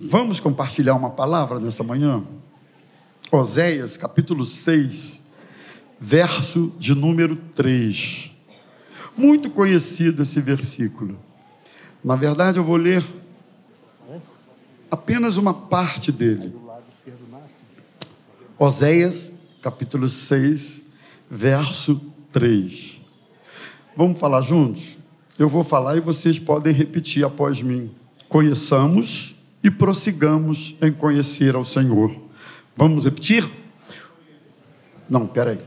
Vamos compartilhar uma palavra nessa manhã? Oséias, capítulo 6, verso de número 3. Muito conhecido esse versículo. Na verdade, eu vou ler apenas uma parte dele. Oséias, capítulo 6, verso 3. Vamos falar juntos? Eu vou falar e vocês podem repetir após mim. Conheçamos e prossigamos em conhecer ao Senhor. Vamos repetir? Não, peraí.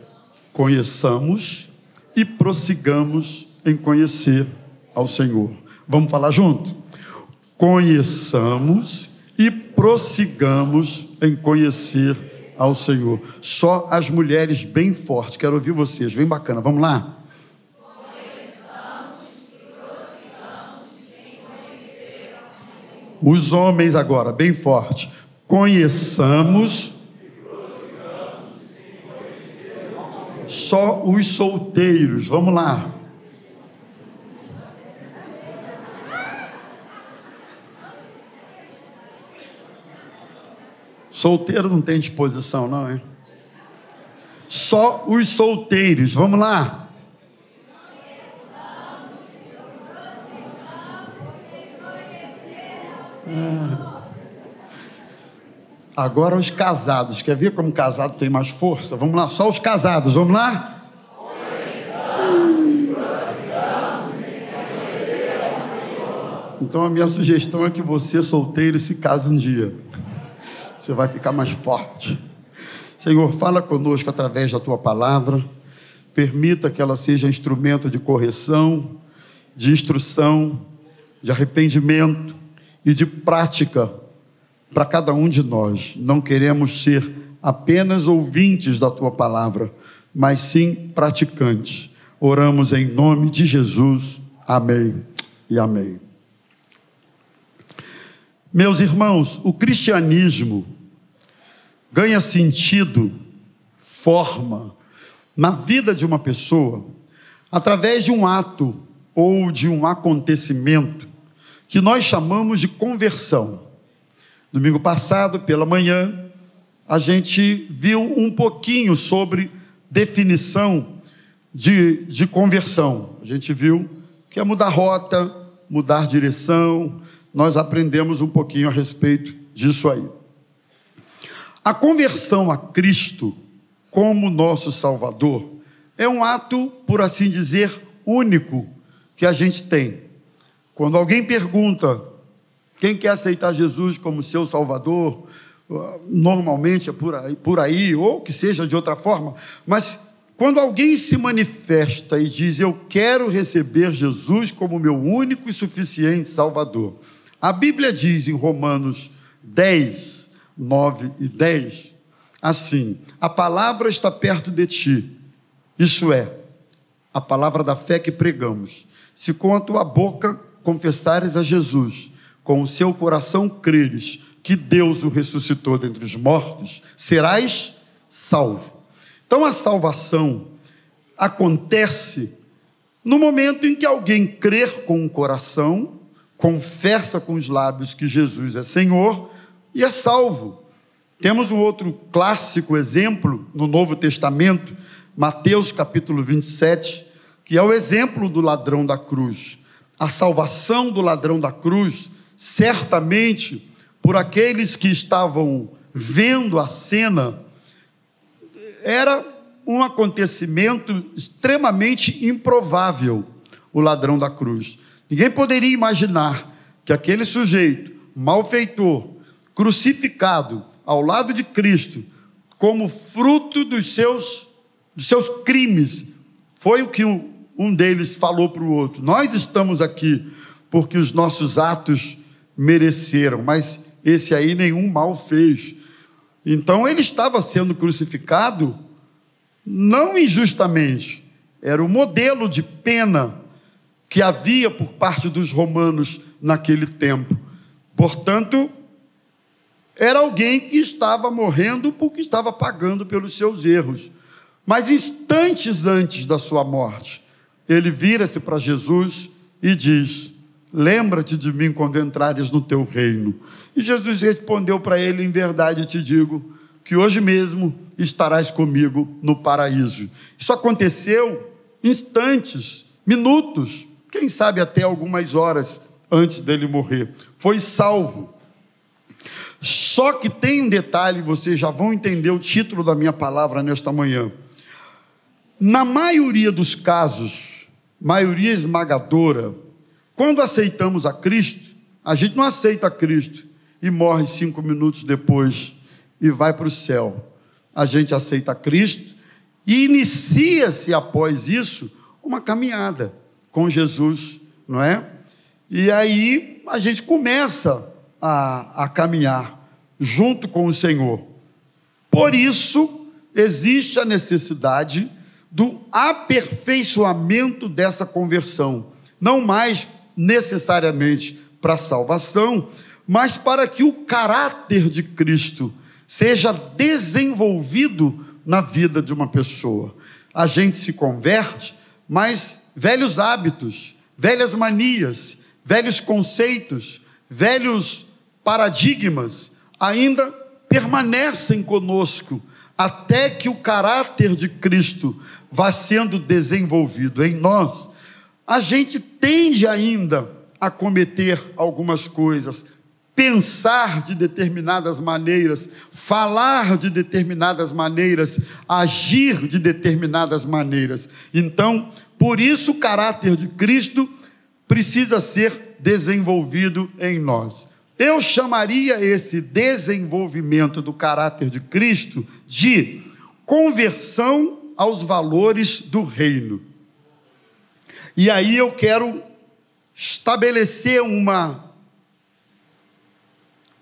Conheçamos e prossigamos em conhecer ao Senhor. Vamos falar junto? Conheçamos e prossigamos em conhecer ao Senhor. Só as mulheres bem fortes. Quero ouvir vocês, bem bacana. Vamos lá? Os homens agora, bem forte. Conheçamos. Só os solteiros. Vamos lá. Solteiro não tem disposição, não, hein? Só os solteiros. Vamos lá. Agora os casados. Quer ver como casado tem mais força? Vamos lá, só os casados. Vamos lá? Então a minha sugestão é que você, solteiro, se case um dia. Você vai ficar mais forte. Senhor, fala conosco através da tua palavra. Permita que ela seja instrumento de correção, de instrução, de arrependimento e de prática para cada um de nós. Não queremos ser apenas ouvintes da tua palavra, mas sim praticantes. Oramos em nome de Jesus. Amém e amém. Meus irmãos, o cristianismo ganha sentido, forma na vida de uma pessoa através de um ato ou de um acontecimento que nós chamamos de conversão. Domingo passado, pela manhã, a gente viu um pouquinho sobre definição de, de conversão. A gente viu que é mudar rota, mudar direção. Nós aprendemos um pouquinho a respeito disso aí. A conversão a Cristo como nosso Salvador é um ato, por assim dizer, único que a gente tem. Quando alguém pergunta quem quer aceitar Jesus como seu Salvador, normalmente é por aí, por aí, ou que seja de outra forma, mas quando alguém se manifesta e diz: Eu quero receber Jesus como meu único e suficiente Salvador, a Bíblia diz em Romanos 10, 9 e 10, assim: A palavra está perto de ti, isso é, a palavra da fé que pregamos. Se com a tua boca confessares a Jesus com o seu coração creres que Deus o ressuscitou dentre os mortos, serás salvo. Então a salvação acontece no momento em que alguém crer com o coração, confessa com os lábios que Jesus é Senhor e é salvo. Temos um outro clássico exemplo no Novo Testamento, Mateus capítulo 27, que é o exemplo do ladrão da cruz. A salvação do ladrão da cruz certamente por aqueles que estavam vendo a cena, era um acontecimento extremamente improvável o ladrão da cruz. Ninguém poderia imaginar que aquele sujeito, malfeitor, crucificado ao lado de Cristo, como fruto dos seus, dos seus crimes, foi o que um deles falou para o outro. Nós estamos aqui porque os nossos atos mereceram, mas esse aí nenhum mal fez. Então ele estava sendo crucificado não injustamente, era o modelo de pena que havia por parte dos romanos naquele tempo. Portanto, era alguém que estava morrendo porque estava pagando pelos seus erros. Mas instantes antes da sua morte, ele vira-se para Jesus e diz: Lembra-te de mim quando entrares no teu reino. E Jesus respondeu para ele: Em verdade te digo que hoje mesmo estarás comigo no paraíso. Isso aconteceu instantes, minutos, quem sabe até algumas horas antes dele morrer. Foi salvo. Só que tem um detalhe, vocês já vão entender o título da minha palavra nesta manhã. Na maioria dos casos, maioria esmagadora, quando aceitamos a Cristo, a gente não aceita a Cristo e morre cinco minutos depois e vai para o céu. A gente aceita a Cristo e inicia-se após isso uma caminhada com Jesus, não é? E aí a gente começa a, a caminhar junto com o Senhor. Por isso, existe a necessidade do aperfeiçoamento dessa conversão, não mais necessariamente para salvação, mas para que o caráter de Cristo seja desenvolvido na vida de uma pessoa. A gente se converte, mas velhos hábitos, velhas manias, velhos conceitos, velhos paradigmas ainda permanecem conosco até que o caráter de Cristo vá sendo desenvolvido em nós a gente tende ainda a cometer algumas coisas, pensar de determinadas maneiras, falar de determinadas maneiras, agir de determinadas maneiras. Então, por isso o caráter de Cristo precisa ser desenvolvido em nós. Eu chamaria esse desenvolvimento do caráter de Cristo de conversão aos valores do reino. E aí eu quero estabelecer uma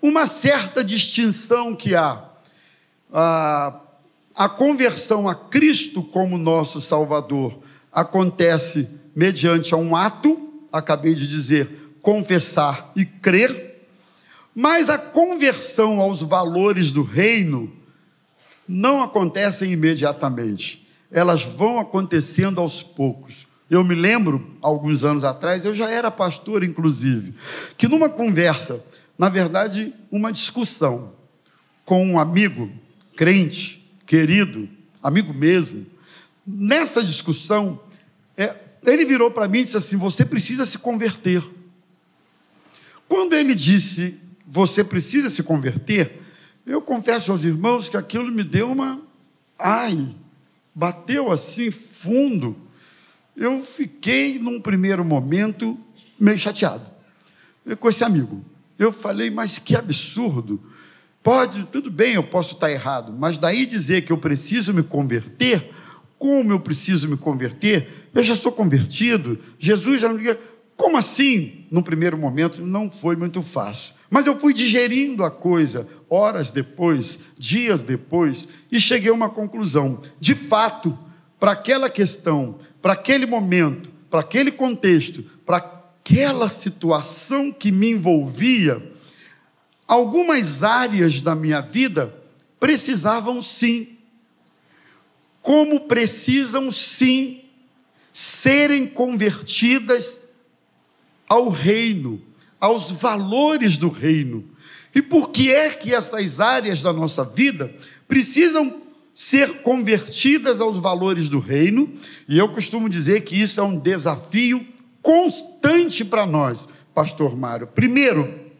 uma certa distinção que há. A, a conversão a Cristo como nosso Salvador acontece mediante um ato, acabei de dizer, confessar e crer, mas a conversão aos valores do reino não acontece imediatamente, elas vão acontecendo aos poucos. Eu me lembro, alguns anos atrás, eu já era pastor, inclusive, que numa conversa, na verdade, uma discussão com um amigo, crente, querido, amigo mesmo, nessa discussão, é, ele virou para mim e disse assim: Você precisa se converter. Quando ele disse, Você precisa se converter, eu confesso aos irmãos que aquilo me deu uma. Ai, bateu assim fundo eu fiquei, num primeiro momento, meio chateado com esse amigo. Eu falei, mas que absurdo. Pode, tudo bem, eu posso estar errado, mas daí dizer que eu preciso me converter, como eu preciso me converter? Eu já sou convertido, Jesus já me como assim? No primeiro momento não foi muito fácil, mas eu fui digerindo a coisa horas depois, dias depois, e cheguei a uma conclusão. De fato, para aquela questão para aquele momento, para aquele contexto, para aquela situação que me envolvia, algumas áreas da minha vida precisavam sim, como precisam sim, serem convertidas ao reino, aos valores do reino. E por que é que essas áreas da nossa vida precisam ser convertidas aos valores do reino, e eu costumo dizer que isso é um desafio constante para nós, Pastor Mário. Primeiro,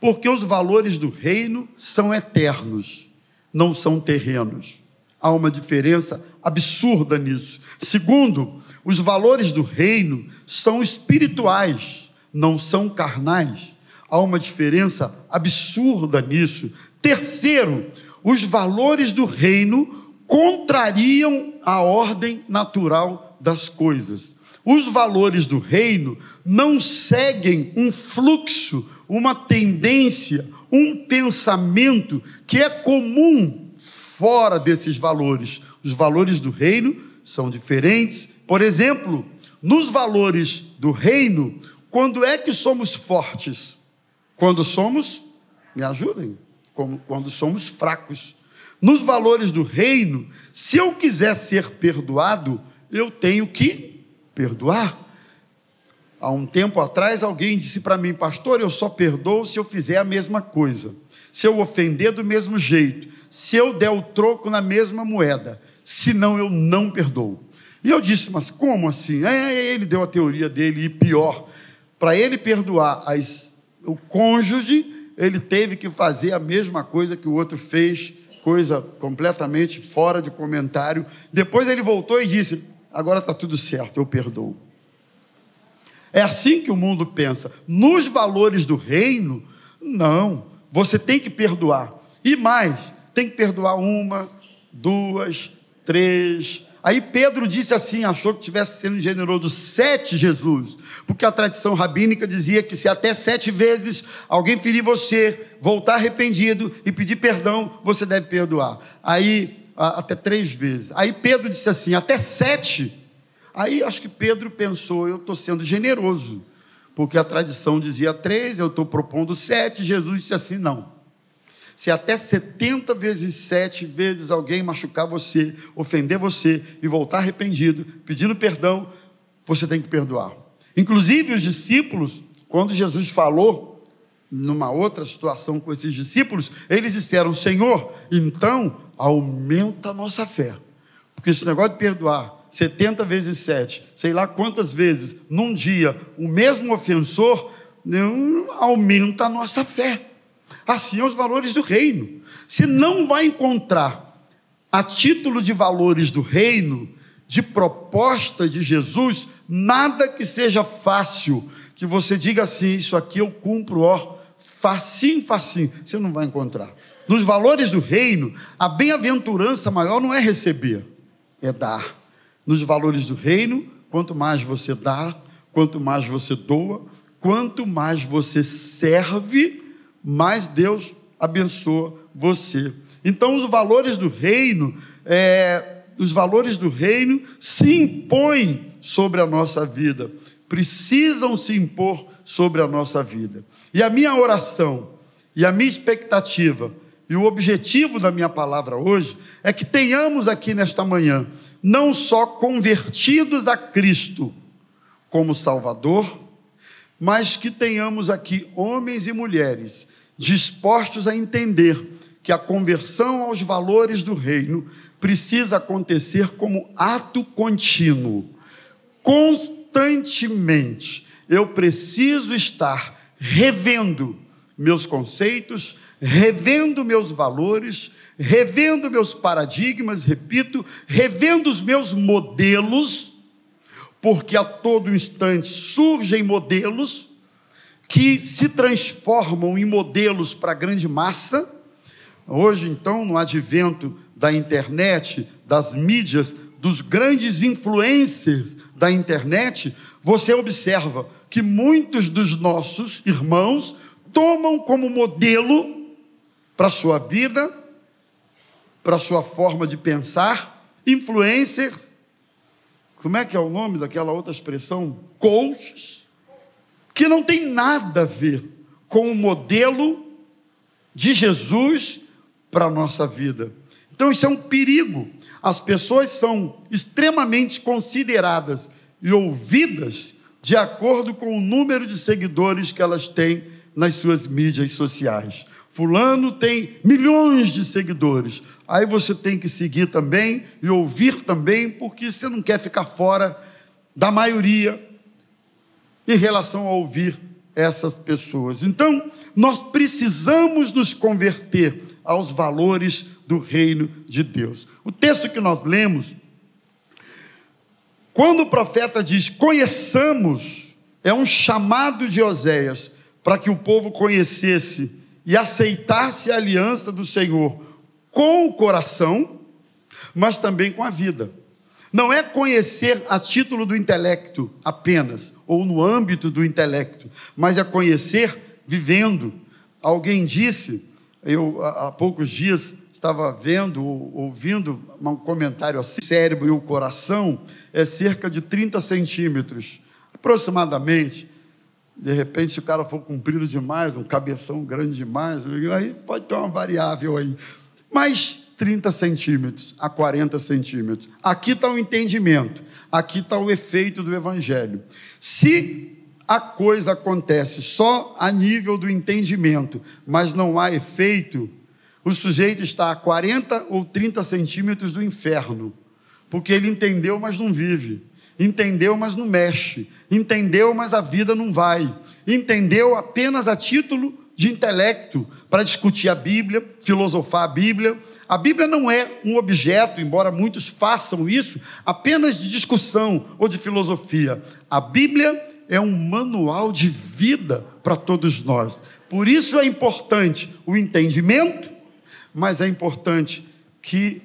porque os valores do reino são eternos, não são terrenos. Há uma diferença absurda nisso. Segundo, os valores do reino são espirituais, não são carnais. Há uma diferença absurda nisso. Terceiro, os valores do reino contrariam a ordem natural das coisas. Os valores do reino não seguem um fluxo, uma tendência, um pensamento que é comum fora desses valores. Os valores do reino são diferentes. Por exemplo, nos valores do reino, quando é que somos fortes? Quando somos, me ajudem, quando somos fracos. Nos valores do reino, se eu quiser ser perdoado, eu tenho que perdoar. Há um tempo atrás, alguém disse para mim, pastor, eu só perdoo se eu fizer a mesma coisa, se eu ofender do mesmo jeito, se eu der o troco na mesma moeda, senão eu não perdoo. E eu disse, mas como assim? Aí ele deu a teoria dele, e pior, para ele perdoar as, o cônjuge, ele teve que fazer a mesma coisa que o outro fez, coisa completamente fora de comentário. Depois ele voltou e disse: agora está tudo certo, eu perdoo. É assim que o mundo pensa. Nos valores do reino, não. Você tem que perdoar. E mais, tem que perdoar uma, duas, três. Aí Pedro disse assim, achou que tivesse sendo generoso, sete Jesus, porque a tradição rabínica dizia que se até sete vezes alguém ferir você, voltar arrependido e pedir perdão, você deve perdoar. Aí, até três vezes. Aí Pedro disse assim, até sete Aí acho que Pedro pensou: eu estou sendo generoso, porque a tradição dizia três, eu estou propondo sete. Jesus disse assim: não. Se até 70 vezes sete vezes alguém machucar você, ofender você e voltar arrependido, pedindo perdão, você tem que perdoar. Inclusive os discípulos, quando Jesus falou numa outra situação com esses discípulos, eles disseram: Senhor, então aumenta a nossa fé. Porque esse negócio de perdoar 70 vezes 7, sei lá quantas vezes, num dia, o mesmo ofensor, aumenta a nossa fé. Assim são os valores do reino. Se não vai encontrar, a título de valores do reino, de proposta de Jesus, nada que seja fácil, que você diga assim: Isso aqui eu cumpro, ó, facinho, facinho, você não vai encontrar. Nos valores do reino, a bem-aventurança maior não é receber, é dar nos valores do reino, quanto mais você dá, quanto mais você doa, quanto mais você serve, mais Deus abençoa você. Então, os valores do reino, é, os valores do reino se impõem sobre a nossa vida, precisam se impor sobre a nossa vida. E a minha oração e a minha expectativa e o objetivo da minha palavra hoje é que tenhamos aqui nesta manhã não só convertidos a Cristo como Salvador, mas que tenhamos aqui homens e mulheres dispostos a entender que a conversão aos valores do reino precisa acontecer como ato contínuo, constantemente. Eu preciso estar revendo meus conceitos, revendo meus valores, revendo meus paradigmas, repito, revendo os meus modelos, porque a todo instante surgem modelos que se transformam em modelos para a grande massa. Hoje, então, no advento da internet, das mídias, dos grandes influencers da internet, você observa que muitos dos nossos irmãos tomam como modelo para a sua vida, para a sua forma de pensar, influencer, como é que é o nome daquela outra expressão? Coaches, que não tem nada a ver com o modelo de Jesus para a nossa vida. Então isso é um perigo. As pessoas são extremamente consideradas e ouvidas de acordo com o número de seguidores que elas têm nas suas mídias sociais. Fulano tem milhões de seguidores. Aí você tem que seguir também e ouvir também, porque você não quer ficar fora da maioria em relação a ouvir essas pessoas. Então, nós precisamos nos converter aos valores do reino de Deus. O texto que nós lemos, quando o profeta diz: "Conheçamos", é um chamado de Oséias para que o povo conhecesse e aceitasse a aliança do Senhor com o coração, mas também com a vida. Não é conhecer a título do intelecto apenas, ou no âmbito do intelecto, mas é conhecer vivendo. Alguém disse, eu há poucos dias estava vendo, ouvindo um comentário assim: cérebro e o coração é cerca de 30 centímetros, aproximadamente. De repente, se o cara for comprido demais, um cabeção grande demais, aí pode ter uma variável aí. Mas 30 centímetros a 40 centímetros. Aqui está o entendimento, aqui está o efeito do Evangelho. Se a coisa acontece só a nível do entendimento, mas não há efeito, o sujeito está a 40 ou 30 centímetros do inferno, porque ele entendeu, mas não vive. Entendeu, mas não mexe. Entendeu, mas a vida não vai. Entendeu apenas a título de intelecto para discutir a Bíblia, filosofar a Bíblia. A Bíblia não é um objeto, embora muitos façam isso, apenas de discussão ou de filosofia. A Bíblia é um manual de vida para todos nós. Por isso é importante o entendimento, mas é importante que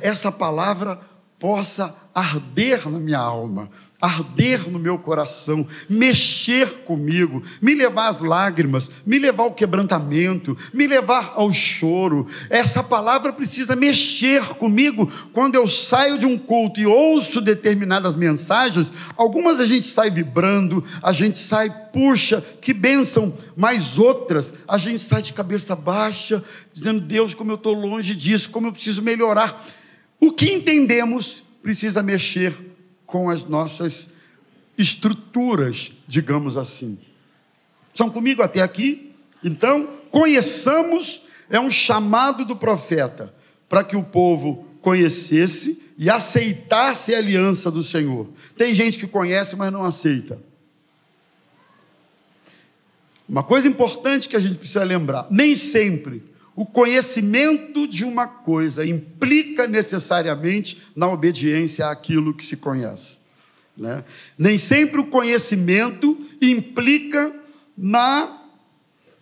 essa palavra possa arder na minha alma, arder no meu coração, mexer comigo, me levar às lágrimas, me levar ao quebrantamento, me levar ao choro. Essa palavra precisa mexer comigo quando eu saio de um culto e ouço determinadas mensagens. Algumas a gente sai vibrando, a gente sai, puxa, que bênção, mas outras a gente sai de cabeça baixa, dizendo: Deus, como eu estou longe disso, como eu preciso melhorar. O que entendemos precisa mexer com as nossas estruturas, digamos assim. Estão comigo até aqui? Então, conheçamos, é um chamado do profeta para que o povo conhecesse e aceitasse a aliança do Senhor. Tem gente que conhece, mas não aceita. Uma coisa importante que a gente precisa lembrar: nem sempre o conhecimento de uma coisa implica necessariamente na obediência àquilo que se conhece. Né? Nem sempre o conhecimento implica na,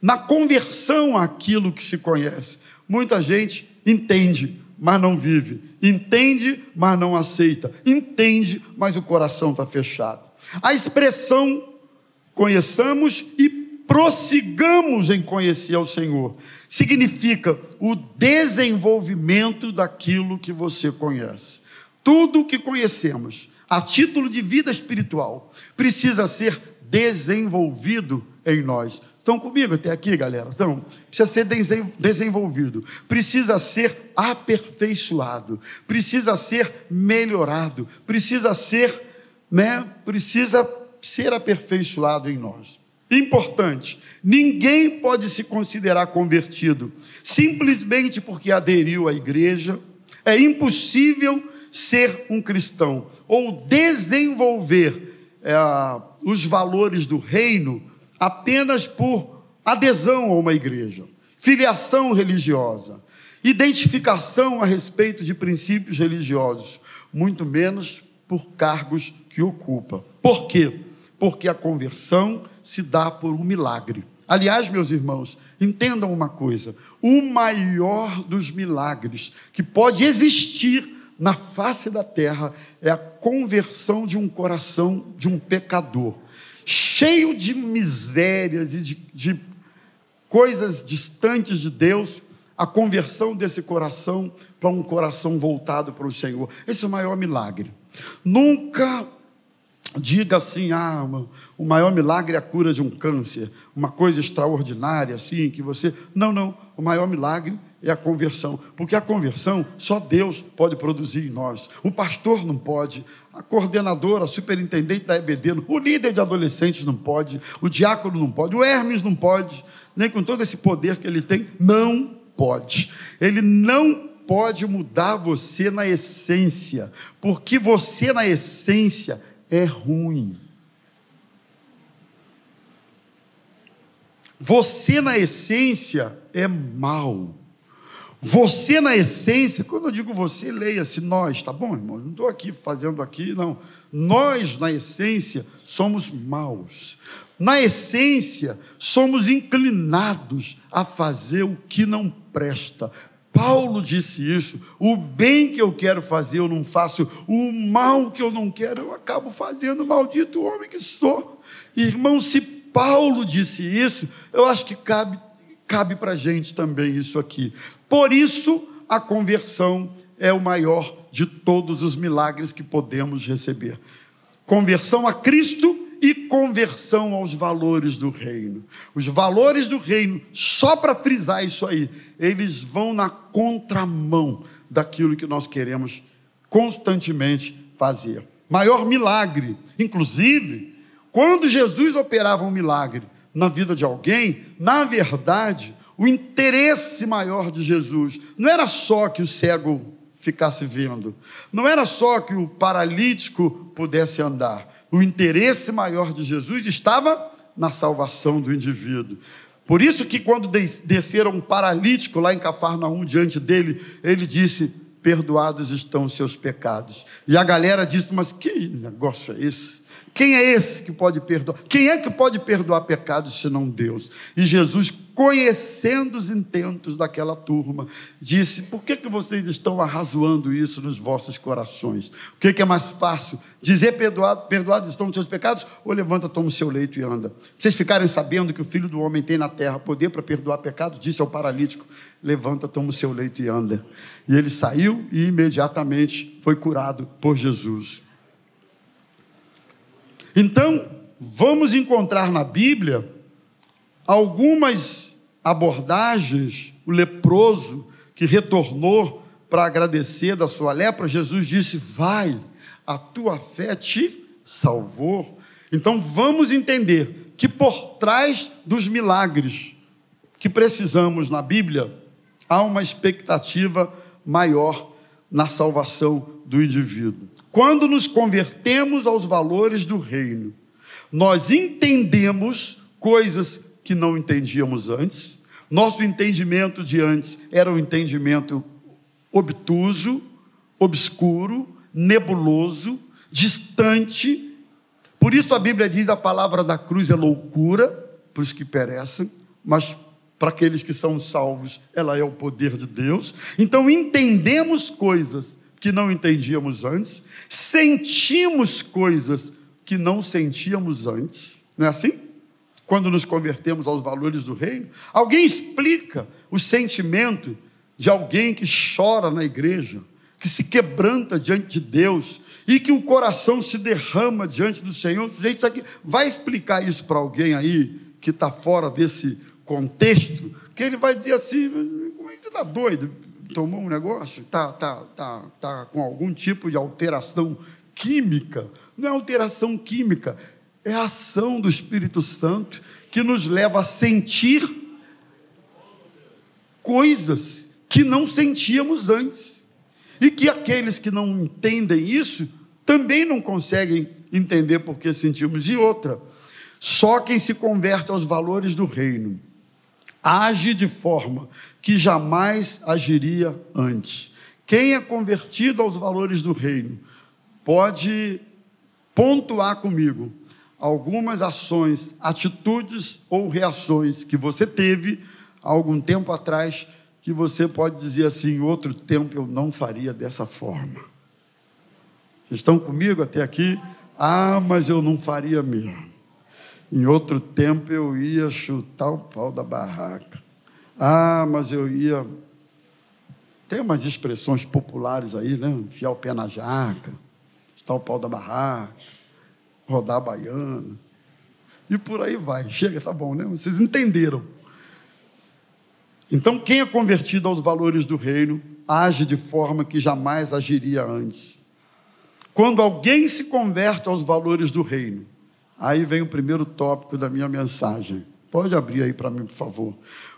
na conversão àquilo que se conhece. Muita gente entende, mas não vive. Entende, mas não aceita. Entende, mas o coração está fechado. A expressão conheçamos e prossigamos em conhecer ao Senhor. Significa o desenvolvimento daquilo que você conhece. Tudo o que conhecemos, a título de vida espiritual, precisa ser desenvolvido em nós. Estão comigo até aqui, galera? Então, precisa ser desenvolvido, precisa ser aperfeiçoado, precisa ser melhorado, precisa ser, né? Precisa ser aperfeiçoado em nós. Importante: ninguém pode se considerar convertido simplesmente porque aderiu à igreja. É impossível ser um cristão ou desenvolver é, os valores do reino apenas por adesão a uma igreja, filiação religiosa, identificação a respeito de princípios religiosos, muito menos por cargos que ocupa. Por quê? Porque a conversão se dá por um milagre. Aliás, meus irmãos, entendam uma coisa: o maior dos milagres que pode existir na face da terra é a conversão de um coração de um pecador, cheio de misérias e de, de coisas distantes de Deus, a conversão desse coração para um coração voltado para o Senhor. Esse é o maior milagre. Nunca diga assim: ah, o maior milagre é a cura de um câncer, uma coisa extraordinária assim, que você. Não, não. O maior milagre é a conversão, porque a conversão só Deus pode produzir em nós. O pastor não pode, a coordenadora, a superintendente da EBD, o líder de adolescentes não pode, o diácono não pode, o Hermes não pode, nem com todo esse poder que ele tem, não pode. Ele não pode mudar você na essência, porque você na essência é ruim. Você, na essência, é mal. Você, na essência, quando eu digo você, leia-se nós, tá bom, irmão? Não estou aqui fazendo aqui, não. Nós, na essência, somos maus. Na essência, somos inclinados a fazer o que não presta, Paulo disse isso: o bem que eu quero fazer eu não faço, o mal que eu não quero eu acabo fazendo, maldito homem que sou. Irmão, se Paulo disse isso, eu acho que cabe, cabe para a gente também isso aqui. Por isso, a conversão é o maior de todos os milagres que podemos receber. Conversão a Cristo e conversão aos valores do reino. Os valores do reino, só para frisar isso aí, eles vão na contramão daquilo que nós queremos constantemente fazer. Maior milagre, inclusive, quando Jesus operava um milagre na vida de alguém, na verdade, o interesse maior de Jesus não era só que o cego ficasse vendo, não era só que o paralítico pudesse andar. O interesse maior de Jesus estava na salvação do indivíduo. Por isso que quando desceram um paralítico lá em Cafarnaum diante dele, ele disse: "Perdoados estão os seus pecados". E a galera disse: "Mas que negócio é esse?" Quem é esse que pode perdoar? Quem é que pode perdoar pecados senão Deus? E Jesus, conhecendo os intentos daquela turma, disse: Por que, que vocês estão arrazoando isso nos vossos corações? O que, que é mais fácil? Dizer perdoado, perdoados estão os seus pecados? Ou levanta, toma o seu leito e anda? Vocês ficarem sabendo que o filho do homem tem na terra poder para perdoar pecados? Disse ao paralítico: Levanta, toma o seu leito e anda. E ele saiu e imediatamente foi curado por Jesus. Então, vamos encontrar na Bíblia algumas abordagens, o leproso que retornou para agradecer da sua lepra, Jesus disse: Vai, a tua fé te salvou. Então vamos entender que por trás dos milagres que precisamos na Bíblia, há uma expectativa maior na salvação do indivíduo. Quando nos convertemos aos valores do reino, nós entendemos coisas que não entendíamos antes. Nosso entendimento de antes era um entendimento obtuso, obscuro, nebuloso, distante. Por isso a Bíblia diz a palavra da cruz é loucura para os que perecem, mas para aqueles que são salvos, ela é o poder de Deus. Então entendemos coisas que não entendíamos antes, sentimos coisas que não sentíamos antes, não é assim? Quando nos convertemos aos valores do reino, alguém explica o sentimento de alguém que chora na igreja, que se quebranta diante de Deus e que o coração se derrama diante do Senhor. Gente, aqui vai explicar isso para alguém aí que está fora desse contexto, que ele vai dizer assim: como é que você está doido? tomou um negócio, está tá, tá, tá com algum tipo de alteração química. Não é alteração química, é a ação do Espírito Santo que nos leva a sentir coisas que não sentíamos antes. E que aqueles que não entendem isso também não conseguem entender porque sentimos. E outra, só quem se converte aos valores do reino age de forma que jamais agiria antes. Quem é convertido aos valores do reino pode pontuar comigo algumas ações, atitudes ou reações que você teve há algum tempo atrás que você pode dizer assim, outro tempo eu não faria dessa forma. Estão comigo até aqui? Ah, mas eu não faria mesmo. Em outro tempo eu ia chutar o pau da barraca. Ah, mas eu ia. Tem umas expressões populares aí, né? Enfiar o pé na jaca, chutar o pau da barraca, rodar a baiana. E por aí vai. Chega, tá bom, né? Vocês entenderam. Então, quem é convertido aos valores do reino age de forma que jamais agiria antes. Quando alguém se converte aos valores do reino, Aí vem o primeiro tópico da minha mensagem. Pode abrir aí para mim, por favor.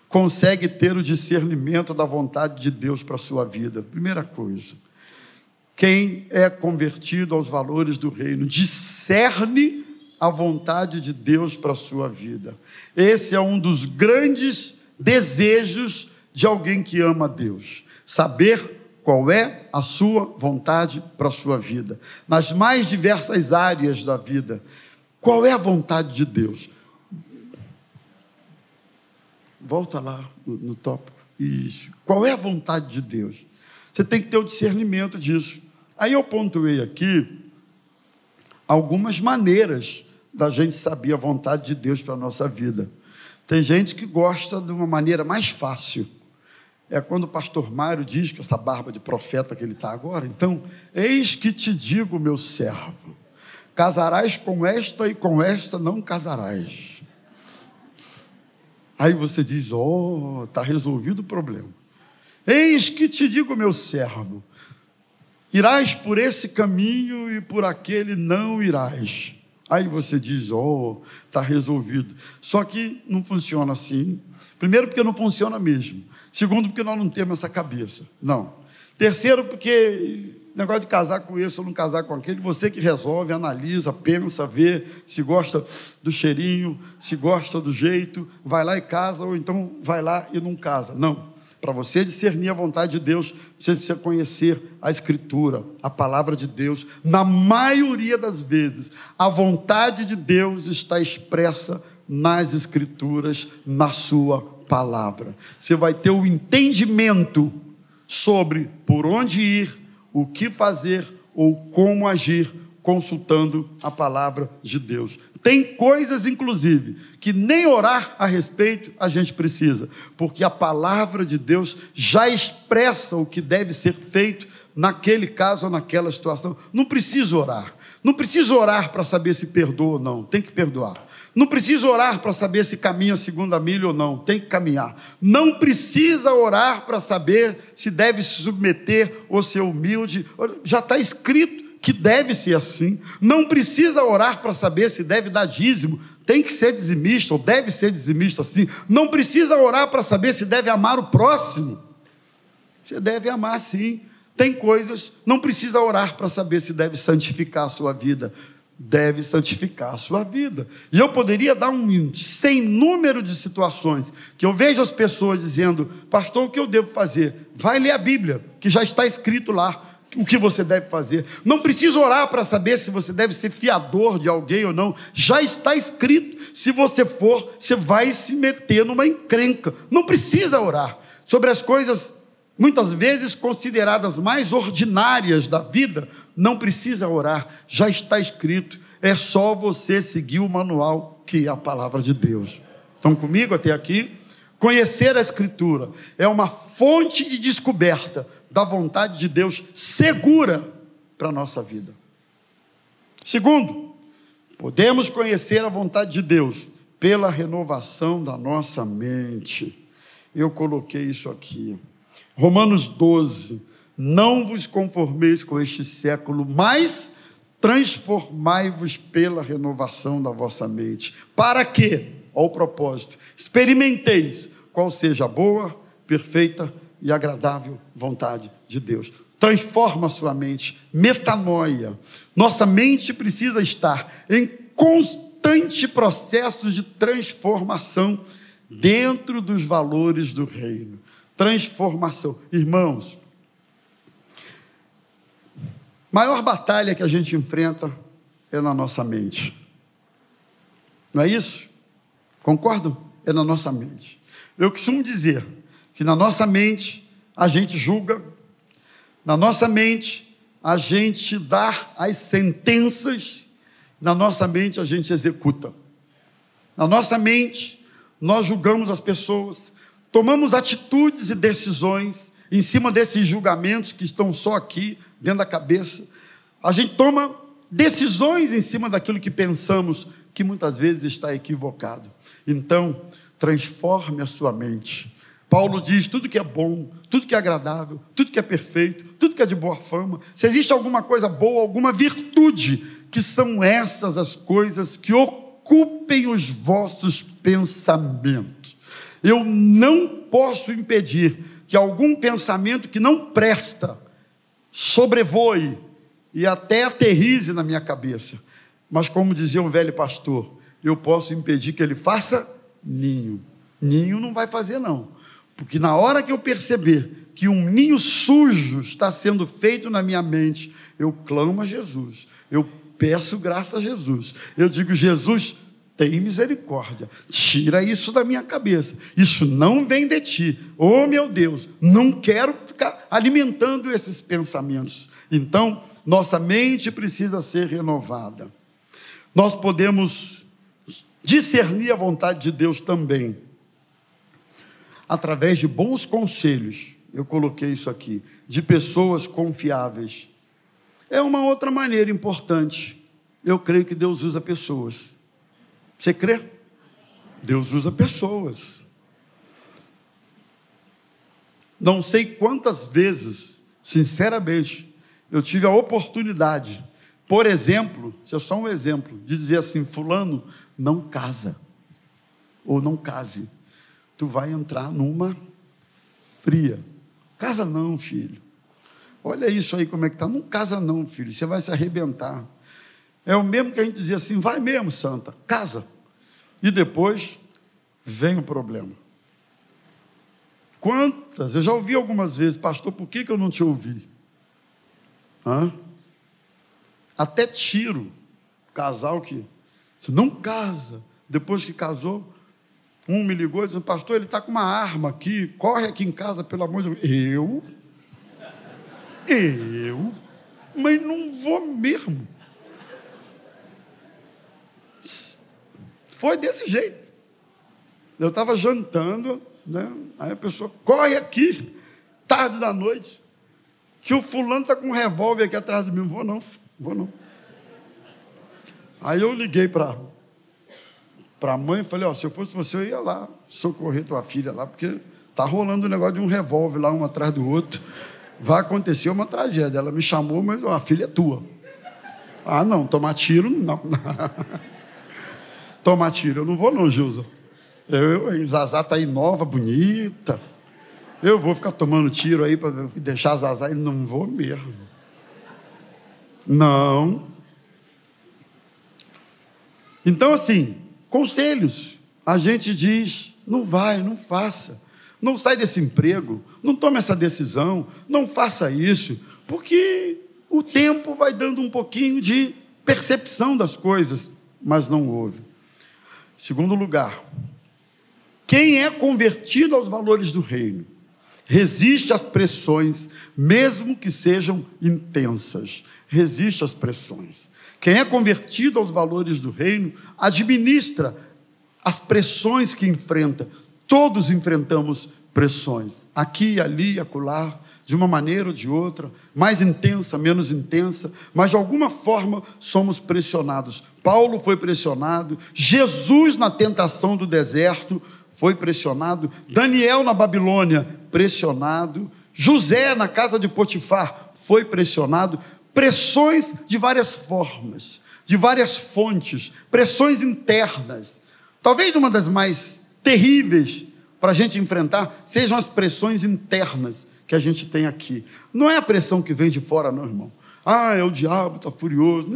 Consegue ter o discernimento da vontade de Deus para a sua vida. Primeira coisa. Quem é convertido aos valores do reino discerne a vontade de Deus para a sua vida. Esse é um dos grandes desejos de alguém que ama Deus. Saber qual é a sua vontade para a sua vida. Nas mais diversas áreas da vida. Qual é a vontade de Deus? Volta lá no, no tópico. Isso. Qual é a vontade de Deus? Você tem que ter o discernimento disso. Aí eu pontuei aqui algumas maneiras da gente saber a vontade de Deus para a nossa vida. Tem gente que gosta de uma maneira mais fácil. É quando o pastor Mário diz que essa barba de profeta que ele está agora, então, eis que te digo, meu servo, Casarás com esta e com esta não casarás. Aí você diz: Oh, está resolvido o problema. Eis que te digo, meu servo, irás por esse caminho e por aquele não irás. Aí você diz, oh, está resolvido. Só que não funciona assim. Primeiro, porque não funciona mesmo. Segundo, porque nós não temos essa cabeça. Não. Terceiro, porque negócio de casar com esse ou não casar com aquele, você que resolve, analisa, pensa, vê se gosta do cheirinho, se gosta do jeito, vai lá e casa, ou então vai lá e não casa. Não. Para você discernir a vontade de Deus, você precisa conhecer a Escritura, a palavra de Deus. Na maioria das vezes, a vontade de Deus está expressa nas Escrituras, na Sua palavra. Você vai ter o entendimento sobre por onde ir, o que fazer ou como agir, consultando a palavra de Deus. Tem coisas, inclusive, que nem orar a respeito a gente precisa, porque a palavra de Deus já expressa o que deve ser feito naquele caso ou naquela situação. Não precisa orar. Não precisa orar para saber se perdoa ou não, tem que perdoar. Não precisa orar para saber se caminha a segunda milha ou não, tem que caminhar. Não precisa orar para saber se deve se submeter ou ser humilde, já está escrito que deve ser assim. Não precisa orar para saber se deve dar dízimo, tem que ser dizimista ou deve ser dizimista assim. Não precisa orar para saber se deve amar o próximo. Você deve amar sim. Tem coisas, não precisa orar para saber se deve santificar a sua vida deve santificar a sua vida. E eu poderia dar um sem número de situações que eu vejo as pessoas dizendo: Pastor, o que eu devo fazer? Vai ler a Bíblia, que já está escrito lá o que você deve fazer. Não precisa orar para saber se você deve ser fiador de alguém ou não. Já está escrito. Se você for, você vai se meter numa encrenca. Não precisa orar sobre as coisas muitas vezes consideradas mais ordinárias da vida, não precisa orar, já está escrito, é só você seguir o manual que é a palavra de Deus. Estão comigo até aqui? Conhecer a Escritura é uma fonte de descoberta da vontade de Deus segura para a nossa vida. Segundo, podemos conhecer a vontade de Deus pela renovação da nossa mente. Eu coloquei isso aqui. Romanos 12: Não vos conformeis com este século, mas transformai-vos pela renovação da vossa mente. Para quê? Ao propósito, experimenteis qual seja a boa, perfeita e agradável vontade de Deus. Transforma a sua mente, metanoia. Nossa mente precisa estar em constante processo de transformação dentro dos valores do reino transformação. Irmãos, maior batalha que a gente enfrenta é na nossa mente. Não é isso? Concordam? É na nossa mente. Eu costumo dizer que na nossa mente a gente julga, na nossa mente a gente dá as sentenças, na nossa mente a gente executa. Na nossa mente nós julgamos as pessoas, tomamos atitudes e decisões em cima desses julgamentos que estão só aqui, dentro da cabeça. A gente toma decisões em cima daquilo que pensamos, que muitas vezes está equivocado. Então, transforme a sua mente. Paulo diz: tudo que é bom, tudo que é agradável, tudo que é perfeito, tudo que é de boa fama, se existe alguma coisa boa, alguma virtude, que são essas as coisas que ocupem os vossos pensamentos. Eu não posso impedir que algum pensamento que não presta sobrevoe e até aterrize na minha cabeça. Mas, como dizia um velho pastor, eu posso impedir que ele faça ninho. Ninho não vai fazer, não. Porque na hora que eu perceber que um ninho sujo está sendo feito na minha mente, eu clamo a Jesus, eu peço graça a Jesus. Eu digo, Jesus, tem misericórdia, tira isso da minha cabeça. Isso não vem de ti. Oh, meu Deus, não quero ficar alimentando esses pensamentos. Então, nossa mente precisa ser renovada. Nós podemos discernir a vontade de Deus também, através de bons conselhos. Eu coloquei isso aqui, de pessoas confiáveis. É uma outra maneira importante. Eu creio que Deus usa pessoas. Você crê? Deus usa pessoas. Não sei quantas vezes, sinceramente, eu tive a oportunidade Por exemplo, isso é só um exemplo, de dizer assim: Fulano, não casa, ou não case, tu vai entrar numa fria. Casa não, filho. Olha isso aí como é que está. Não casa não, filho, você vai se arrebentar. É o mesmo que a gente dizia assim: vai mesmo, santa, casa. E depois vem o problema. Quantas? Eu já ouvi algumas vezes, pastor, por que, que eu não te ouvi? Hã? Até tiro. Casal que você não casa. Depois que casou, um me ligou e disse, pastor, ele está com uma arma aqui, corre aqui em casa, pelo amor de Deus. Eu? Eu? Mas não vou mesmo. Foi desse jeito. Eu estava jantando, né? aí a pessoa corre aqui, tarde da noite, que o fulano está com um revólver aqui atrás de mim. Vou não, vou não. Aí eu liguei para a mãe e falei, ó, se eu fosse você, eu ia lá socorrer tua filha lá, porque tá rolando um negócio de um revólver lá, um atrás do outro. Vai acontecer uma tragédia. Ela me chamou, mas a filha é tua. Ah, não, tomar tiro, não. tomar tiro, eu não vou não, Gilza. Eu, eu, Zazá tá aí nova, bonita. Eu vou ficar tomando tiro aí para deixar Zazá e não vou mesmo. Não. Então, assim, conselhos. A gente diz: não vai, não faça. Não sai desse emprego, não tome essa decisão, não faça isso, porque o tempo vai dando um pouquinho de percepção das coisas, mas não houve. Segundo lugar, quem é convertido aos valores do reino resiste às pressões, mesmo que sejam intensas. Resiste às pressões. Quem é convertido aos valores do reino administra as pressões que enfrenta. Todos enfrentamos pressões, aqui, ali, acolá, de uma maneira ou de outra, mais intensa, menos intensa, mas de alguma forma somos pressionados. Paulo foi pressionado, Jesus na tentação do deserto foi pressionado, Daniel na Babilônia, pressionado, José na casa de Potifar foi pressionado, pressões de várias formas, de várias fontes, pressões internas. Talvez uma das mais terríveis para a gente enfrentar sejam as pressões internas que a gente tem aqui. Não é a pressão que vem de fora, não, irmão. Ah, é o diabo, está furioso.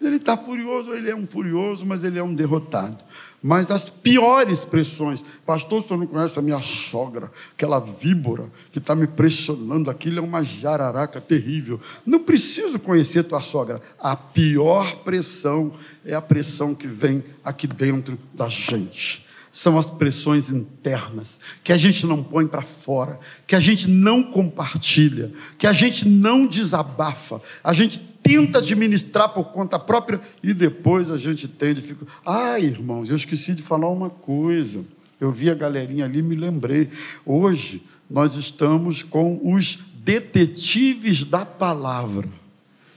Ele está furioso, ele é um furioso, mas ele é um derrotado mas as piores pressões. Pastor, o senhor não conhece a minha sogra, aquela víbora que está me pressionando, aquilo é uma jararaca terrível. Não preciso conhecer tua sogra. A pior pressão é a pressão que vem aqui dentro da gente. São as pressões internas, que a gente não põe para fora, que a gente não compartilha, que a gente não desabafa, a gente tenta administrar por conta própria e depois a gente tende e fica. Ai, irmãos, eu esqueci de falar uma coisa. Eu vi a galerinha ali e me lembrei. Hoje nós estamos com os detetives da palavra.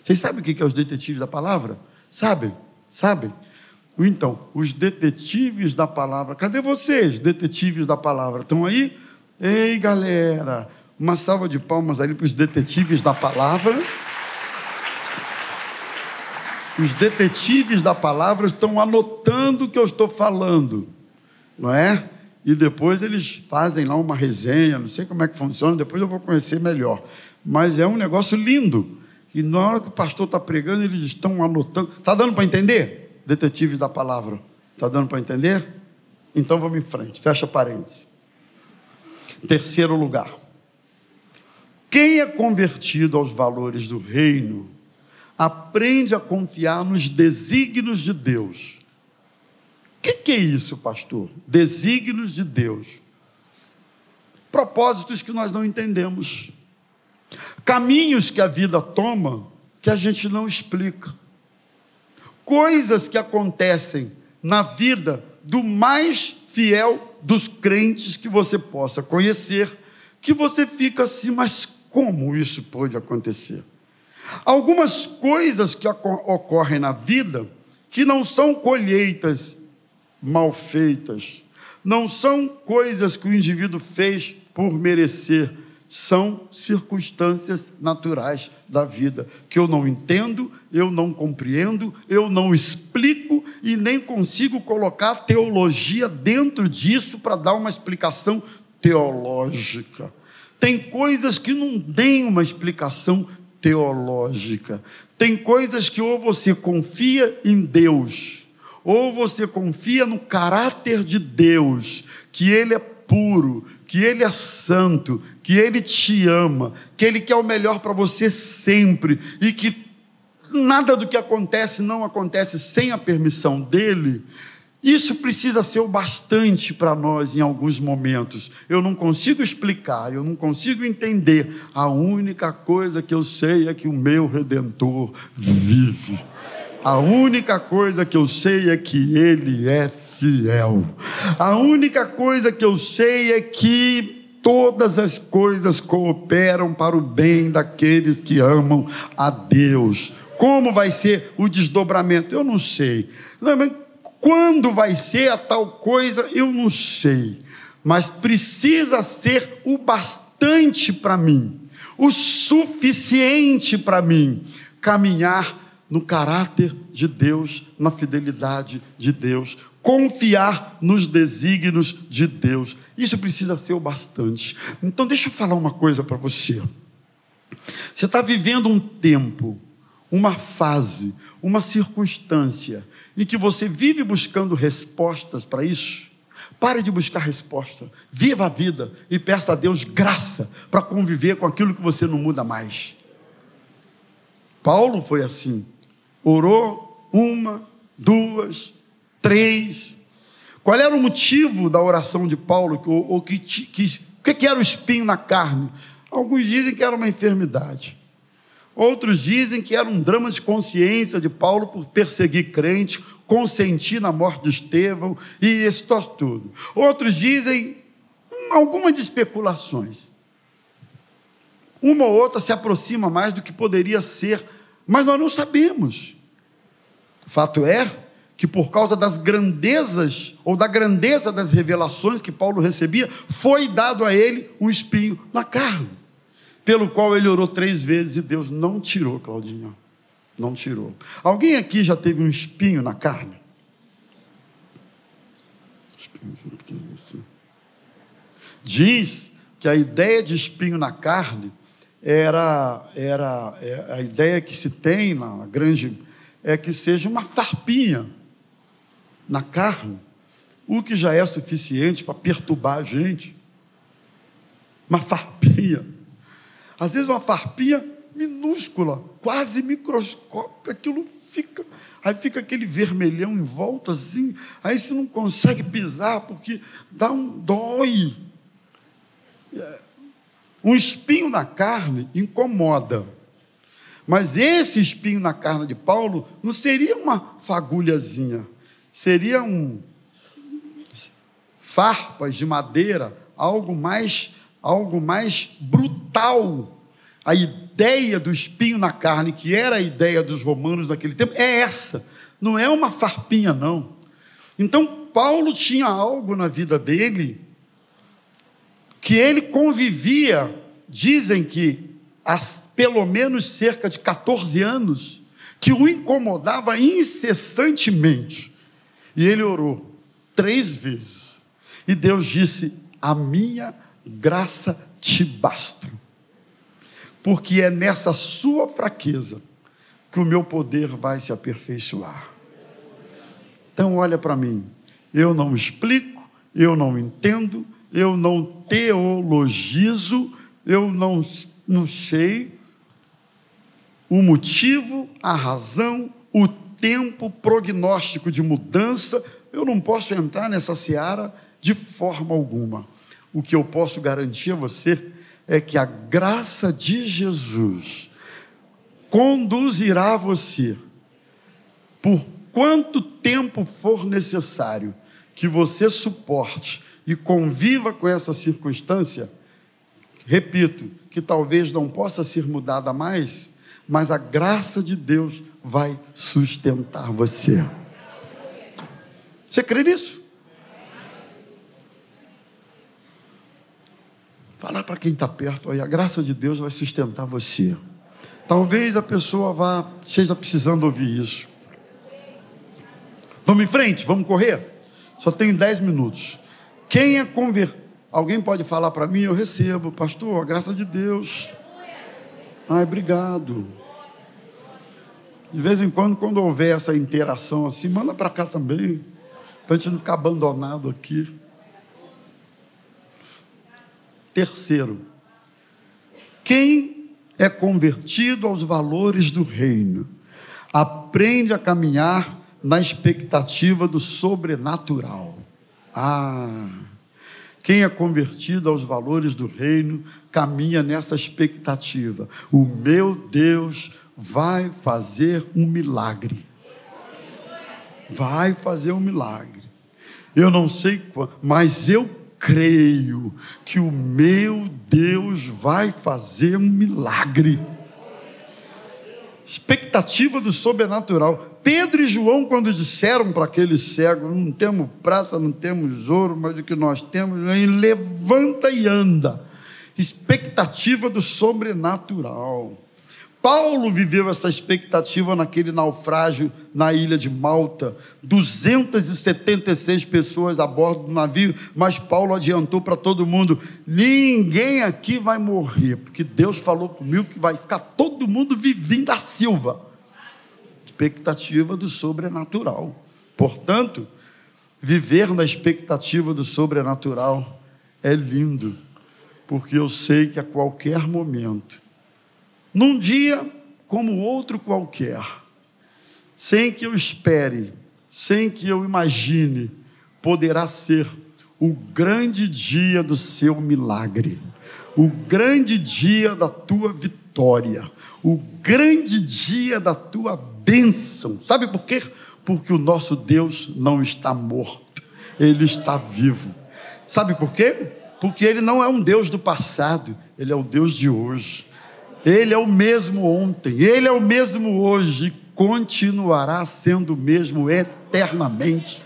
Vocês sabem o que é os detetives da palavra? Sabem? Sabem? Então, os detetives da palavra. Cadê vocês, detetives da palavra? Estão aí? Ei, galera! Uma salva de palmas ali para os detetives da palavra os detetives da palavra estão anotando o que eu estou falando, não é? E depois eles fazem lá uma resenha, não sei como é que funciona, depois eu vou conhecer melhor. Mas é um negócio lindo. E na hora que o pastor está pregando, eles estão anotando. Está dando para entender? Detetives da palavra. Está dando para entender? Então vamos em frente. Fecha parênteses. Terceiro lugar. Quem é convertido aos valores do reino aprende a confiar nos desígnios de Deus. O que, que, é isso, pastor? Desígnios de Deus. Propósitos que nós não entendemos. Caminhos que a vida toma que a gente não explica. Coisas que acontecem na vida do mais fiel dos crentes que você possa conhecer, que você fica assim, mas como isso pode acontecer? Algumas coisas que ocorrem na vida que não são colheitas mal feitas, não são coisas que o indivíduo fez por merecer, são circunstâncias naturais da vida, que eu não entendo, eu não compreendo, eu não explico e nem consigo colocar teologia dentro disso para dar uma explicação teológica. Tem coisas que não têm uma explicação teológica. Tem coisas que ou você confia em Deus, ou você confia no caráter de Deus, que Ele é puro, que Ele é santo, que Ele te ama, que Ele quer o melhor para você sempre e que nada do que acontece não acontece sem a permissão dEle. Isso precisa ser o bastante para nós em alguns momentos. Eu não consigo explicar, eu não consigo entender. A única coisa que eu sei é que o meu redentor vive. A única coisa que eu sei é que ele é fiel. A única coisa que eu sei é que todas as coisas cooperam para o bem daqueles que amam a Deus. Como vai ser o desdobramento? Eu não sei. Quando vai ser a tal coisa? Eu não sei. Mas precisa ser o bastante para mim, o suficiente para mim caminhar no caráter de Deus, na fidelidade de Deus, confiar nos desígnios de Deus. Isso precisa ser o bastante. Então, deixa eu falar uma coisa para você. Você está vivendo um tempo, uma fase, uma circunstância em que você vive buscando respostas para isso. Pare de buscar resposta, viva a vida e peça a Deus graça para conviver com aquilo que você não muda mais. Paulo foi assim. Orou uma, duas, três. Qual era o motivo da oração de Paulo? O que, que, que, que era o espinho na carne? Alguns dizem que era uma enfermidade. Outros dizem que era um drama de consciência de Paulo por perseguir crente, consentir na morte de Estevão e esse troço tudo. Outros dizem hum, algumas especulações. Uma ou outra se aproxima mais do que poderia ser mas nós não sabemos. Fato é que por causa das grandezas ou da grandeza das revelações que Paulo recebia, foi dado a ele um espinho na carne, pelo qual ele orou três vezes e Deus não tirou, Claudinho. Não tirou. Alguém aqui já teve um espinho na carne? Assim. Diz que a ideia de espinho na carne era, era é, a ideia que se tem na grande é que seja uma farpinha na carne, o que já é suficiente para perturbar a gente. Uma farpinha. Às vezes uma farpinha minúscula, quase microscópica, aquilo fica, aí fica aquele vermelhão em volta assim, aí você não consegue pisar porque dá um dói. É, um espinho na carne incomoda. Mas esse espinho na carne de Paulo não seria uma fagulhazinha, seria um farpas de madeira, algo mais, algo mais brutal. A ideia do espinho na carne, que era a ideia dos romanos naquele tempo, é essa. Não é uma farpinha não. Então Paulo tinha algo na vida dele que ele convivia, dizem que há pelo menos cerca de 14 anos, que o incomodava incessantemente. E ele orou três vezes. E Deus disse: A minha graça te basta. Porque é nessa sua fraqueza que o meu poder vai se aperfeiçoar. Então, olha para mim. Eu não explico, eu não entendo, eu não teologizo, eu não, não sei o motivo, a razão, o tempo prognóstico de mudança, eu não posso entrar nessa seara de forma alguma. O que eu posso garantir a você é que a graça de Jesus conduzirá você, por quanto tempo for necessário, que você suporte e conviva com essa circunstância, repito, que talvez não possa ser mudada mais, mas a graça de Deus vai sustentar você. Você crê nisso? Fala para quem está perto aí, a graça de Deus vai sustentar você. Talvez a pessoa vá, esteja precisando ouvir isso. Vamos em frente, vamos correr? Só tenho 10 minutos. Quem é convertido? Alguém pode falar para mim? Eu recebo, pastor, a graça de Deus. Ai, obrigado. De vez em quando, quando houver essa interação assim, manda para cá também, para a gente não ficar abandonado aqui. Terceiro, quem é convertido aos valores do reino aprende a caminhar na expectativa do sobrenatural. Ah, quem é convertido aos valores do reino caminha nessa expectativa. O meu Deus vai fazer um milagre. Vai fazer um milagre. Eu não sei quando, mas eu creio que o meu Deus vai fazer um milagre. Expectativa do sobrenatural. Pedro e João, quando disseram para aquele cego: Não temos prata, não temos ouro, mas o que nós temos, levanta e anda. Expectativa do sobrenatural. Paulo viveu essa expectativa naquele naufrágio na ilha de Malta. 276 pessoas a bordo do navio, mas Paulo adiantou para todo mundo: ninguém aqui vai morrer, porque Deus falou comigo que vai ficar todo mundo vivendo da Silva. Expectativa do sobrenatural. Portanto, viver na expectativa do sobrenatural é lindo, porque eu sei que a qualquer momento num dia como outro qualquer, sem que eu espere, sem que eu imagine, poderá ser o grande dia do seu milagre, o grande dia da tua vitória, o grande dia da tua bênção. Sabe por quê? Porque o nosso Deus não está morto, ele está vivo. Sabe por quê? Porque ele não é um Deus do passado, ele é o Deus de hoje. Ele é o mesmo ontem, ele é o mesmo hoje, continuará sendo o mesmo eternamente.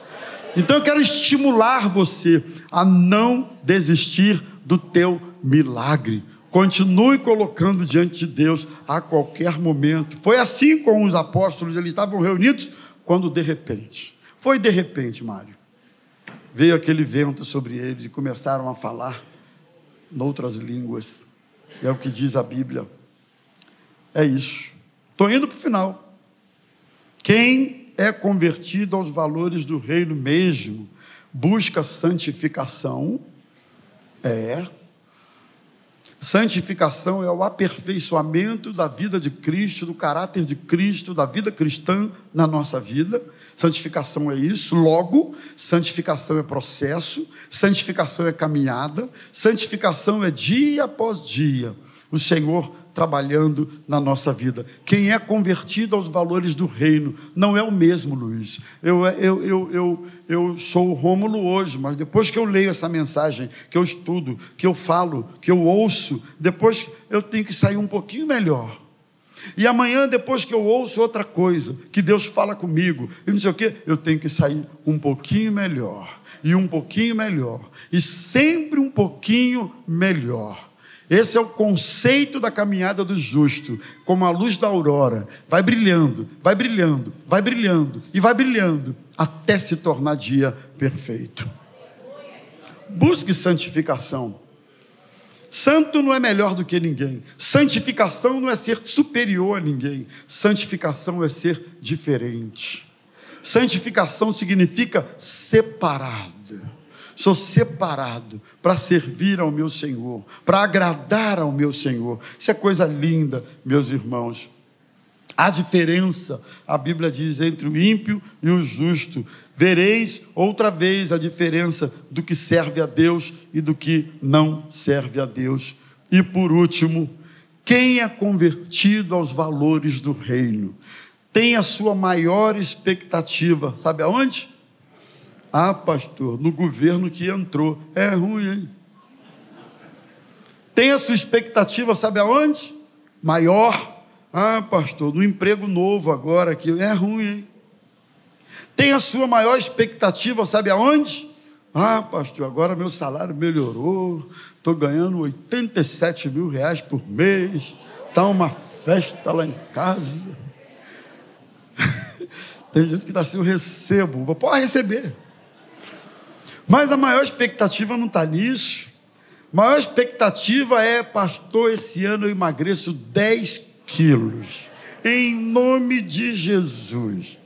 Então eu quero estimular você a não desistir do teu milagre. Continue colocando diante de Deus a qualquer momento. Foi assim com os apóstolos, eles estavam reunidos quando de repente, foi de repente, Mário, veio aquele vento sobre eles e começaram a falar noutras línguas. É o que diz a Bíblia. É isso. Estou indo para o final. Quem é convertido aos valores do reino mesmo, busca santificação, é. Santificação é o aperfeiçoamento da vida de Cristo, do caráter de Cristo, da vida cristã na nossa vida. Santificação é isso. Logo, santificação é processo, santificação é caminhada, santificação é dia após dia. O Senhor trabalhando na nossa vida. Quem é convertido aos valores do reino não é o mesmo, Luiz. Eu, eu, eu, eu, eu sou o Rômulo hoje, mas depois que eu leio essa mensagem, que eu estudo, que eu falo, que eu ouço, depois eu tenho que sair um pouquinho melhor. E amanhã, depois que eu ouço outra coisa, que Deus fala comigo, e não sei o quê, eu tenho que sair um pouquinho melhor, e um pouquinho melhor, e sempre um pouquinho melhor. Esse é o conceito da caminhada do justo, como a luz da aurora, vai brilhando, vai brilhando, vai brilhando e vai brilhando até se tornar dia perfeito. Busque santificação. Santo não é melhor do que ninguém. Santificação não é ser superior a ninguém. Santificação é ser diferente. Santificação significa separado sou separado para servir ao meu Senhor, para agradar ao meu Senhor. Isso é coisa linda, meus irmãos. A diferença, a Bíblia diz, entre o ímpio e o justo. Vereis outra vez a diferença do que serve a Deus e do que não serve a Deus. E por último, quem é convertido aos valores do reino tem a sua maior expectativa, sabe aonde? Ah, pastor, no governo que entrou. É ruim, hein? Tem a sua expectativa, sabe aonde? Maior. Ah, pastor, no emprego novo agora que é ruim, hein? Tem a sua maior expectativa, sabe aonde? Ah, pastor, agora meu salário melhorou, estou ganhando 87 mil reais por mês, está uma festa lá em casa. Tem gente que está assim, eu recebo, pode receber. Mas a maior expectativa não está nisso. A maior expectativa é, pastor, esse ano eu emagreço 10 quilos. Em nome de Jesus.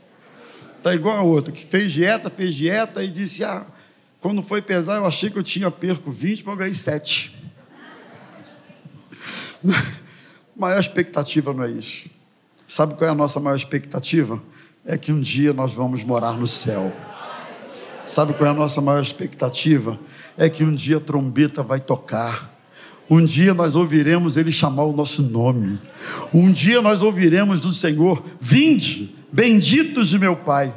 Está igual a outra, que fez dieta, fez dieta e disse: Ah, quando foi pesar, eu achei que eu tinha perco 20, mas eu ganhei 7. maior expectativa não é isso. Sabe qual é a nossa maior expectativa? É que um dia nós vamos morar no céu. Sabe qual é a nossa maior expectativa? É que um dia a trombeta vai tocar. Um dia nós ouviremos Ele chamar o nosso nome. Um dia nós ouviremos do Senhor: Vinde, benditos de meu Pai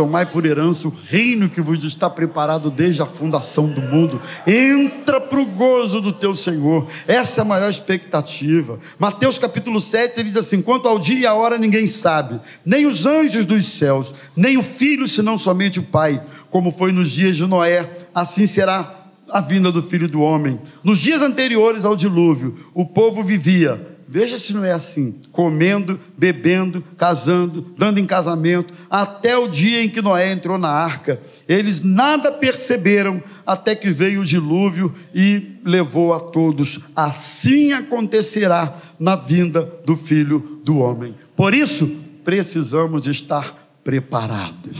tomai por herança o reino que vos está preparado desde a fundação do mundo. Entra para o gozo do teu Senhor. Essa é a maior expectativa. Mateus capítulo 7, ele diz assim: quanto ao dia e a hora ninguém sabe, nem os anjos dos céus, nem o filho, senão somente o Pai. Como foi nos dias de Noé, assim será a vinda do filho do homem. Nos dias anteriores ao dilúvio, o povo vivia Veja se não é assim: comendo, bebendo, casando, dando em casamento, até o dia em que Noé entrou na arca. Eles nada perceberam até que veio o dilúvio e levou a todos. Assim acontecerá na vinda do filho do homem. Por isso, precisamos estar preparados.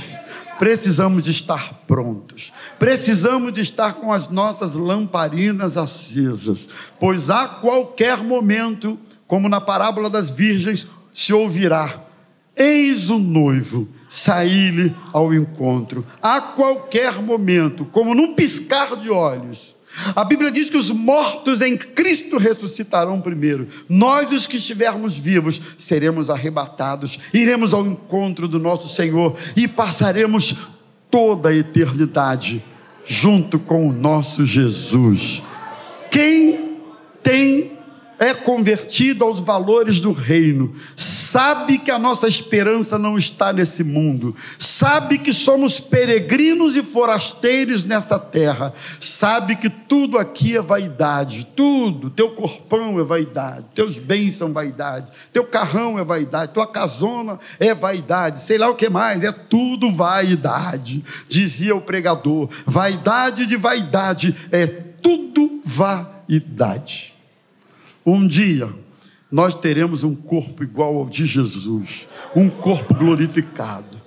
Precisamos de estar prontos. Precisamos de estar com as nossas lamparinas acesas, pois a qualquer momento como na parábola das virgens, se ouvirá: Eis o noivo, sair-lhe ao encontro, a qualquer momento, como num piscar de olhos. A Bíblia diz que os mortos em Cristo ressuscitarão primeiro. Nós, os que estivermos vivos, seremos arrebatados, iremos ao encontro do nosso Senhor e passaremos toda a eternidade junto com o nosso Jesus. Quem tem é convertido aos valores do reino, sabe que a nossa esperança não está nesse mundo, sabe que somos peregrinos e forasteiros nesta terra, sabe que tudo aqui é vaidade, tudo, teu corpão é vaidade, teus bens são vaidade, teu carrão é vaidade, tua casona é vaidade, sei lá o que mais, é tudo vaidade, dizia o pregador, vaidade de vaidade é tudo vaidade. Um dia nós teremos um corpo igual ao de Jesus, um corpo glorificado.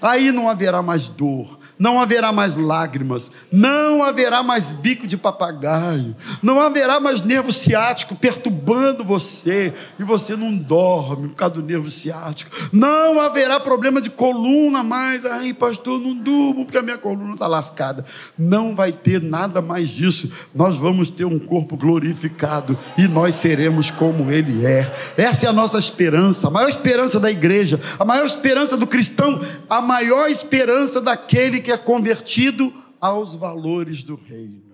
Aí não haverá mais dor, não haverá mais lágrimas, não haverá mais bico de papagaio, não haverá mais nervo ciático perturbando você e você não dorme por causa do nervo ciático, não haverá problema de coluna mais, ai pastor, não durmo porque a minha coluna está lascada. Não vai ter nada mais disso, nós vamos ter um corpo glorificado e nós seremos como Ele é. Essa é a nossa esperança, a maior esperança da igreja, a maior esperança do cristão, a maior esperança daquele que é convertido aos valores do reino.